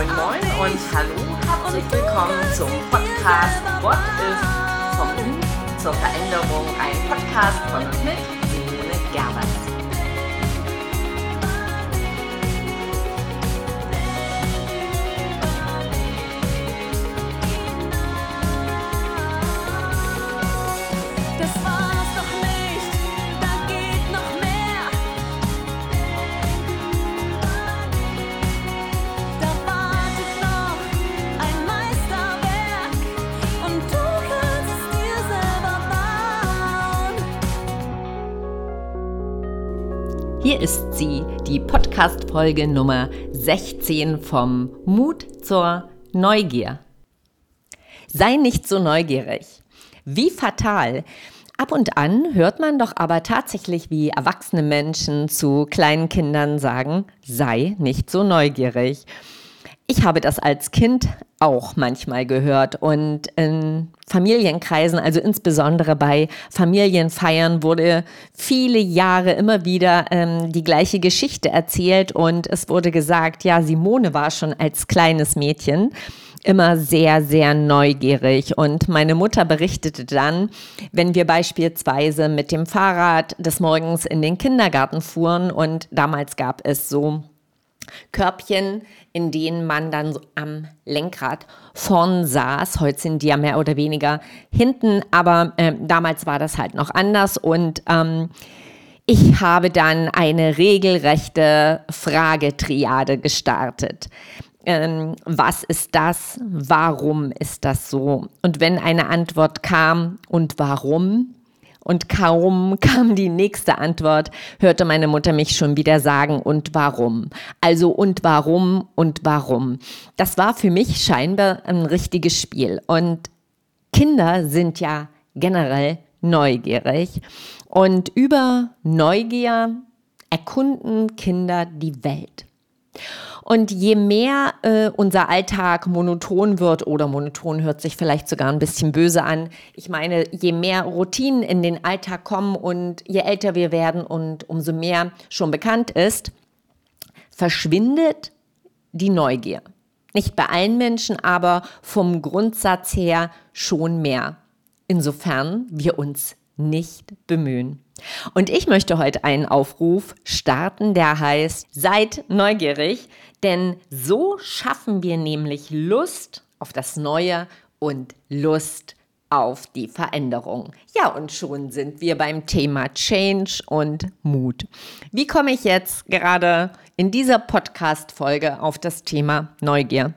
Moin Moin und hallo, herzlich willkommen zum Podcast What ist vom Mut zur Veränderung, ein Podcast von und mit Simone Gerbers. Hier ist sie, die Podcast-Folge Nummer 16 vom Mut zur Neugier. Sei nicht so neugierig. Wie fatal. Ab und an hört man doch aber tatsächlich, wie erwachsene Menschen zu kleinen Kindern sagen, sei nicht so neugierig. Ich habe das als Kind auch manchmal gehört und in Familienkreisen, also insbesondere bei Familienfeiern, wurde viele Jahre immer wieder ähm, die gleiche Geschichte erzählt und es wurde gesagt, ja, Simone war schon als kleines Mädchen immer sehr, sehr neugierig. Und meine Mutter berichtete dann, wenn wir beispielsweise mit dem Fahrrad des Morgens in den Kindergarten fuhren und damals gab es so Körbchen, in denen man dann am Lenkrad vorn saß. Heute sind die ja mehr oder weniger hinten, aber äh, damals war das halt noch anders und ähm, ich habe dann eine regelrechte Fragetriade gestartet. Ähm, was ist das? Warum ist das so? Und wenn eine Antwort kam und warum, und kaum kam die nächste Antwort, hörte meine Mutter mich schon wieder sagen, und warum? Also und warum und warum? Das war für mich scheinbar ein richtiges Spiel. Und Kinder sind ja generell neugierig. Und über Neugier erkunden Kinder die Welt. Und je mehr äh, unser Alltag monoton wird, oder monoton hört sich vielleicht sogar ein bisschen böse an, ich meine, je mehr Routinen in den Alltag kommen und je älter wir werden und umso mehr schon bekannt ist, verschwindet die Neugier. Nicht bei allen Menschen, aber vom Grundsatz her schon mehr. Insofern wir uns nicht bemühen. Und ich möchte heute einen Aufruf starten, der heißt, seid neugierig, denn so schaffen wir nämlich Lust auf das Neue und Lust auf die Veränderung. Ja, und schon sind wir beim Thema Change und Mut. Wie komme ich jetzt gerade in dieser Podcast-Folge auf das Thema Neugier?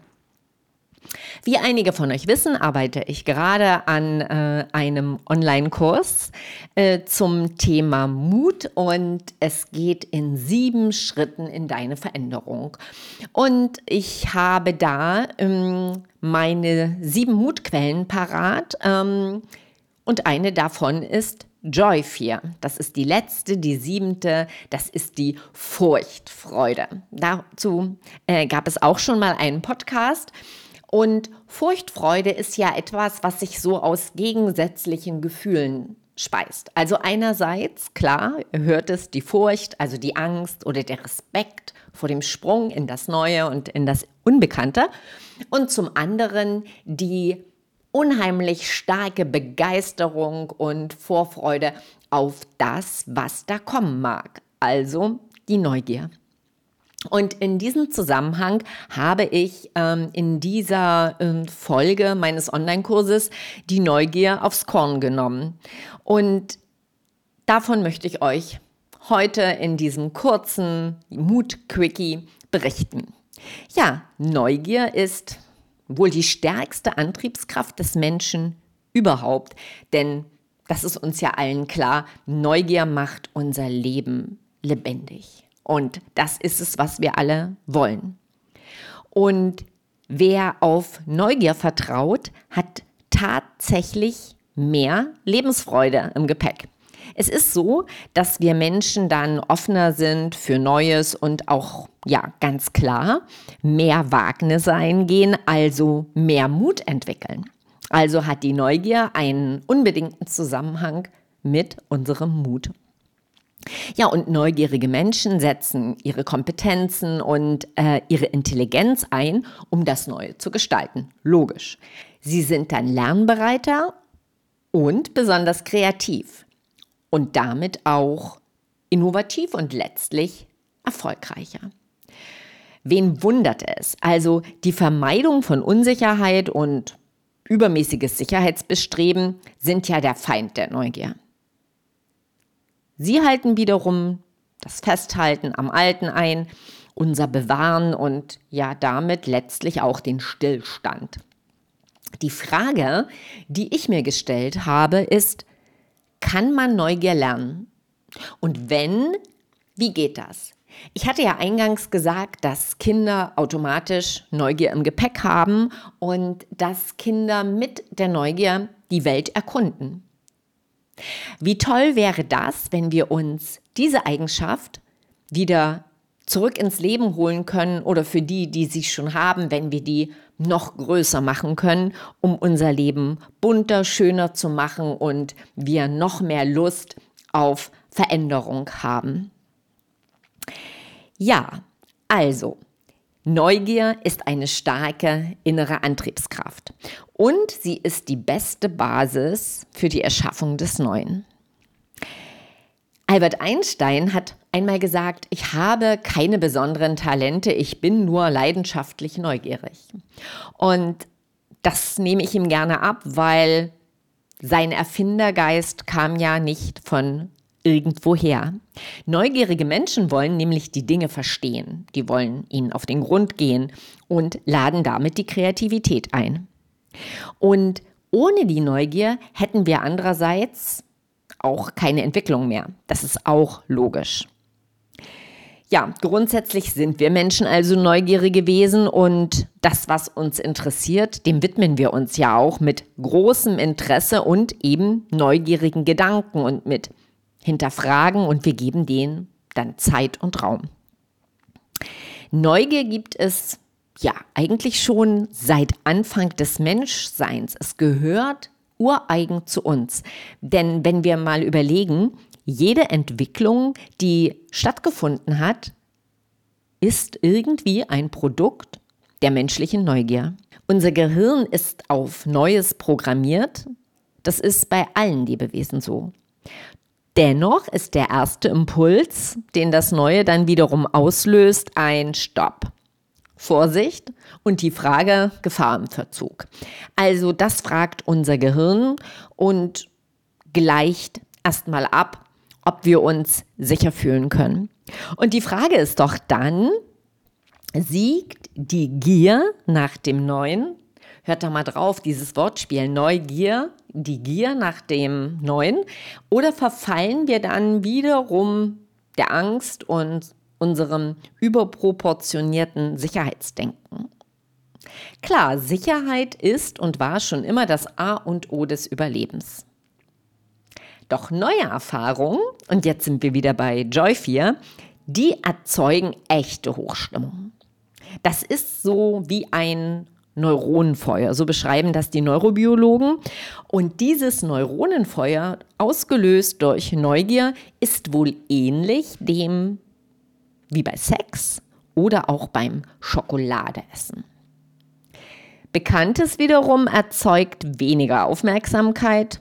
Wie einige von euch wissen, arbeite ich gerade an äh, einem Online-Kurs äh, zum Thema Mut und es geht in sieben Schritten in deine Veränderung. Und ich habe da ähm, meine sieben Mutquellen parat ähm, und eine davon ist Joy 4. Das ist die letzte, die siebente, das ist die Furchtfreude. Dazu äh, gab es auch schon mal einen Podcast. Und Furchtfreude ist ja etwas, was sich so aus gegensätzlichen Gefühlen speist. Also einerseits, klar, hört es die Furcht, also die Angst oder der Respekt vor dem Sprung in das Neue und in das Unbekannte. Und zum anderen die unheimlich starke Begeisterung und Vorfreude auf das, was da kommen mag. Also die Neugier. Und in diesem Zusammenhang habe ich ähm, in dieser ähm, Folge meines Online-Kurses die Neugier aufs Korn genommen. Und davon möchte ich euch heute in diesem kurzen Mut-Quickie berichten. Ja, Neugier ist wohl die stärkste Antriebskraft des Menschen überhaupt, denn das ist uns ja allen klar, Neugier macht unser Leben lebendig. Und das ist es, was wir alle wollen. Und wer auf Neugier vertraut, hat tatsächlich mehr Lebensfreude im Gepäck. Es ist so, dass wir Menschen dann offener sind für Neues und auch, ja, ganz klar, mehr Wagnisse eingehen, also mehr Mut entwickeln. Also hat die Neugier einen unbedingten Zusammenhang mit unserem Mut. Ja, und neugierige Menschen setzen ihre Kompetenzen und äh, ihre Intelligenz ein, um das Neue zu gestalten. Logisch. Sie sind dann lernbereiter und besonders kreativ und damit auch innovativ und letztlich erfolgreicher. Wen wundert es? Also die Vermeidung von Unsicherheit und übermäßiges Sicherheitsbestreben sind ja der Feind der Neugier. Sie halten wiederum das Festhalten am Alten ein, unser Bewahren und ja damit letztlich auch den Stillstand. Die Frage, die ich mir gestellt habe, ist, kann man Neugier lernen? Und wenn, wie geht das? Ich hatte ja eingangs gesagt, dass Kinder automatisch Neugier im Gepäck haben und dass Kinder mit der Neugier die Welt erkunden. Wie toll wäre das, wenn wir uns diese Eigenschaft wieder zurück ins Leben holen können oder für die, die sie schon haben, wenn wir die noch größer machen können, um unser Leben bunter, schöner zu machen und wir noch mehr Lust auf Veränderung haben. Ja, also, Neugier ist eine starke innere Antriebskraft und sie ist die beste Basis für die Erschaffung des Neuen. Albert Einstein hat einmal gesagt, ich habe keine besonderen Talente, ich bin nur leidenschaftlich neugierig. Und das nehme ich ihm gerne ab, weil sein Erfindergeist kam ja nicht von irgendwoher. Neugierige Menschen wollen nämlich die Dinge verstehen. Die wollen ihnen auf den Grund gehen und laden damit die Kreativität ein. Und ohne die Neugier hätten wir andererseits auch keine Entwicklung mehr. Das ist auch logisch. Ja, grundsätzlich sind wir Menschen also neugierige Wesen und das, was uns interessiert, dem widmen wir uns ja auch mit großem Interesse und eben neugierigen Gedanken und mit hinterfragen und wir geben denen dann Zeit und Raum. Neugier gibt es ja eigentlich schon seit Anfang des Menschseins. Es gehört ureigen zu uns. Denn wenn wir mal überlegen, jede Entwicklung, die stattgefunden hat, ist irgendwie ein Produkt der menschlichen Neugier. Unser Gehirn ist auf Neues programmiert. Das ist bei allen Lebewesen so. Dennoch ist der erste Impuls, den das Neue dann wiederum auslöst, ein Stopp. Vorsicht und die Frage Gefahr im Verzug. Also das fragt unser Gehirn und gleicht erstmal ab, ob wir uns sicher fühlen können. Und die Frage ist doch dann, siegt die Gier nach dem Neuen? Hört da mal drauf, dieses Wortspiel Neugier die Gier nach dem Neuen oder verfallen wir dann wiederum der Angst und unserem überproportionierten Sicherheitsdenken? Klar, Sicherheit ist und war schon immer das A und O des Überlebens. Doch neue Erfahrungen, und jetzt sind wir wieder bei Joy 4, die erzeugen echte Hochstimmung. Das ist so wie ein Neuronenfeuer. So beschreiben das die Neurobiologen. Und dieses Neuronenfeuer, ausgelöst durch Neugier, ist wohl ähnlich dem wie bei Sex oder auch beim Schokoladeessen. Bekanntes wiederum erzeugt weniger Aufmerksamkeit.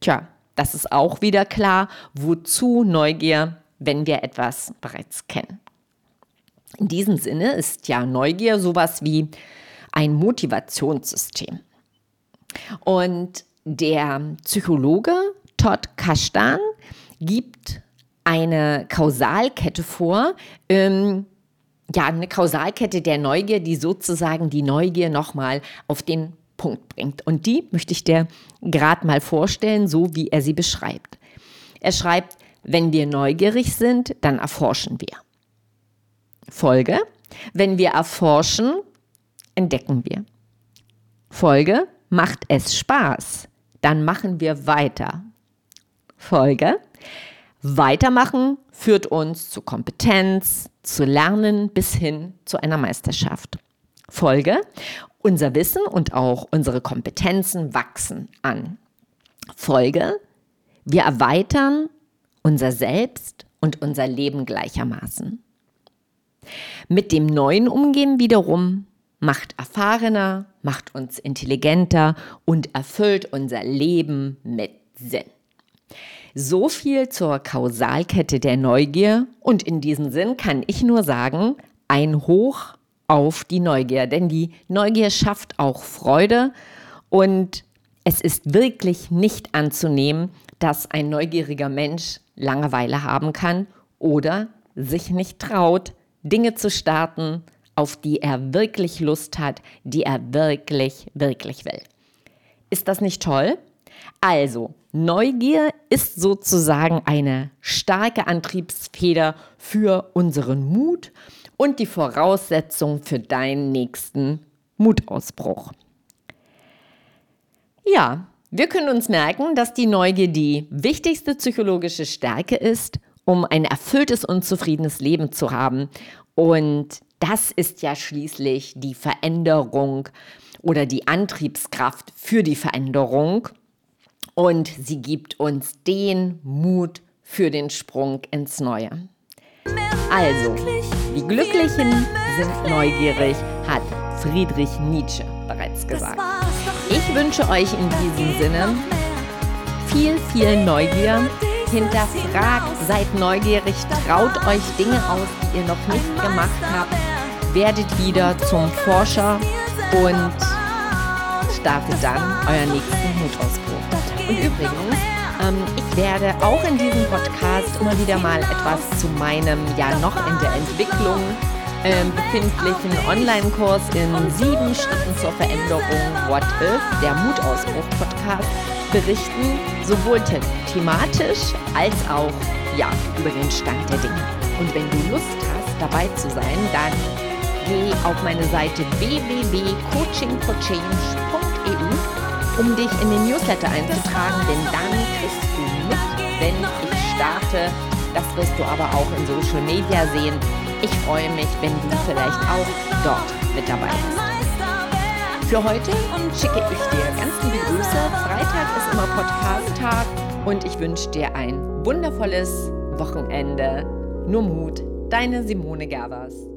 Tja, das ist auch wieder klar, wozu Neugier, wenn wir etwas bereits kennen. In diesem Sinne ist ja Neugier sowas wie ein Motivationssystem. Und der Psychologe Todd Kashtan gibt eine Kausalkette vor, ähm, ja, eine Kausalkette der Neugier, die sozusagen die Neugier nochmal auf den Punkt bringt. Und die möchte ich dir gerade mal vorstellen, so wie er sie beschreibt. Er schreibt, wenn wir neugierig sind, dann erforschen wir. Folge, wenn wir erforschen, entdecken wir. Folge, macht es Spaß, dann machen wir weiter. Folge, weitermachen führt uns zu Kompetenz, zu Lernen bis hin zu einer Meisterschaft. Folge, unser Wissen und auch unsere Kompetenzen wachsen an. Folge, wir erweitern unser Selbst und unser Leben gleichermaßen. Mit dem Neuen umgehen wiederum macht erfahrener, macht uns intelligenter und erfüllt unser Leben mit Sinn. So viel zur Kausalkette der Neugier und in diesem Sinn kann ich nur sagen, ein Hoch auf die Neugier, denn die Neugier schafft auch Freude und es ist wirklich nicht anzunehmen, dass ein neugieriger Mensch Langeweile haben kann oder sich nicht traut, Dinge zu starten, auf die er wirklich Lust hat, die er wirklich, wirklich will. Ist das nicht toll? Also, Neugier ist sozusagen eine starke Antriebsfeder für unseren Mut und die Voraussetzung für deinen nächsten Mutausbruch. Ja, wir können uns merken, dass die Neugier die wichtigste psychologische Stärke ist, um ein erfülltes und zufriedenes Leben zu haben. Und das ist ja schließlich die Veränderung oder die Antriebskraft für die Veränderung. Und sie gibt uns den Mut für den Sprung ins Neue. Also, die Glücklichen sind neugierig, hat Friedrich Nietzsche bereits gesagt. Ich wünsche euch in diesem Sinne viel, viel Neugier. Hinterfragt, seid neugierig, traut euch Dinge aus, die ihr noch nicht gemacht habt. Werdet wieder zum Forscher und startet dann euren nächsten Mutausbruch. Und übrigens, ähm, ich werde auch in diesem Podcast immer wieder mal etwas zu meinem ja noch in der Entwicklung ähm, befindlichen Online-Kurs in sieben Schritten zur Veränderung What If, der Mutausbruch-Podcast, berichten, sowohl the thematisch als auch ja, über den Stand der Dinge. Und wenn du Lust hast, dabei zu sein, dann geh auf meine Seite www.coachingforchange.eu, um dich in den Newsletter einzutragen, denn dann kriegst du mit, wenn ich starte. Das wirst du aber auch in Social Media sehen. Ich freue mich, wenn du vielleicht auch dort mit dabei bist. Für heute schicke ich dir ganz liebe Grüße. Freitag ist immer Podcast-Tag und ich wünsche dir ein wundervolles Wochenende. Nur Mut, deine Simone Gervers.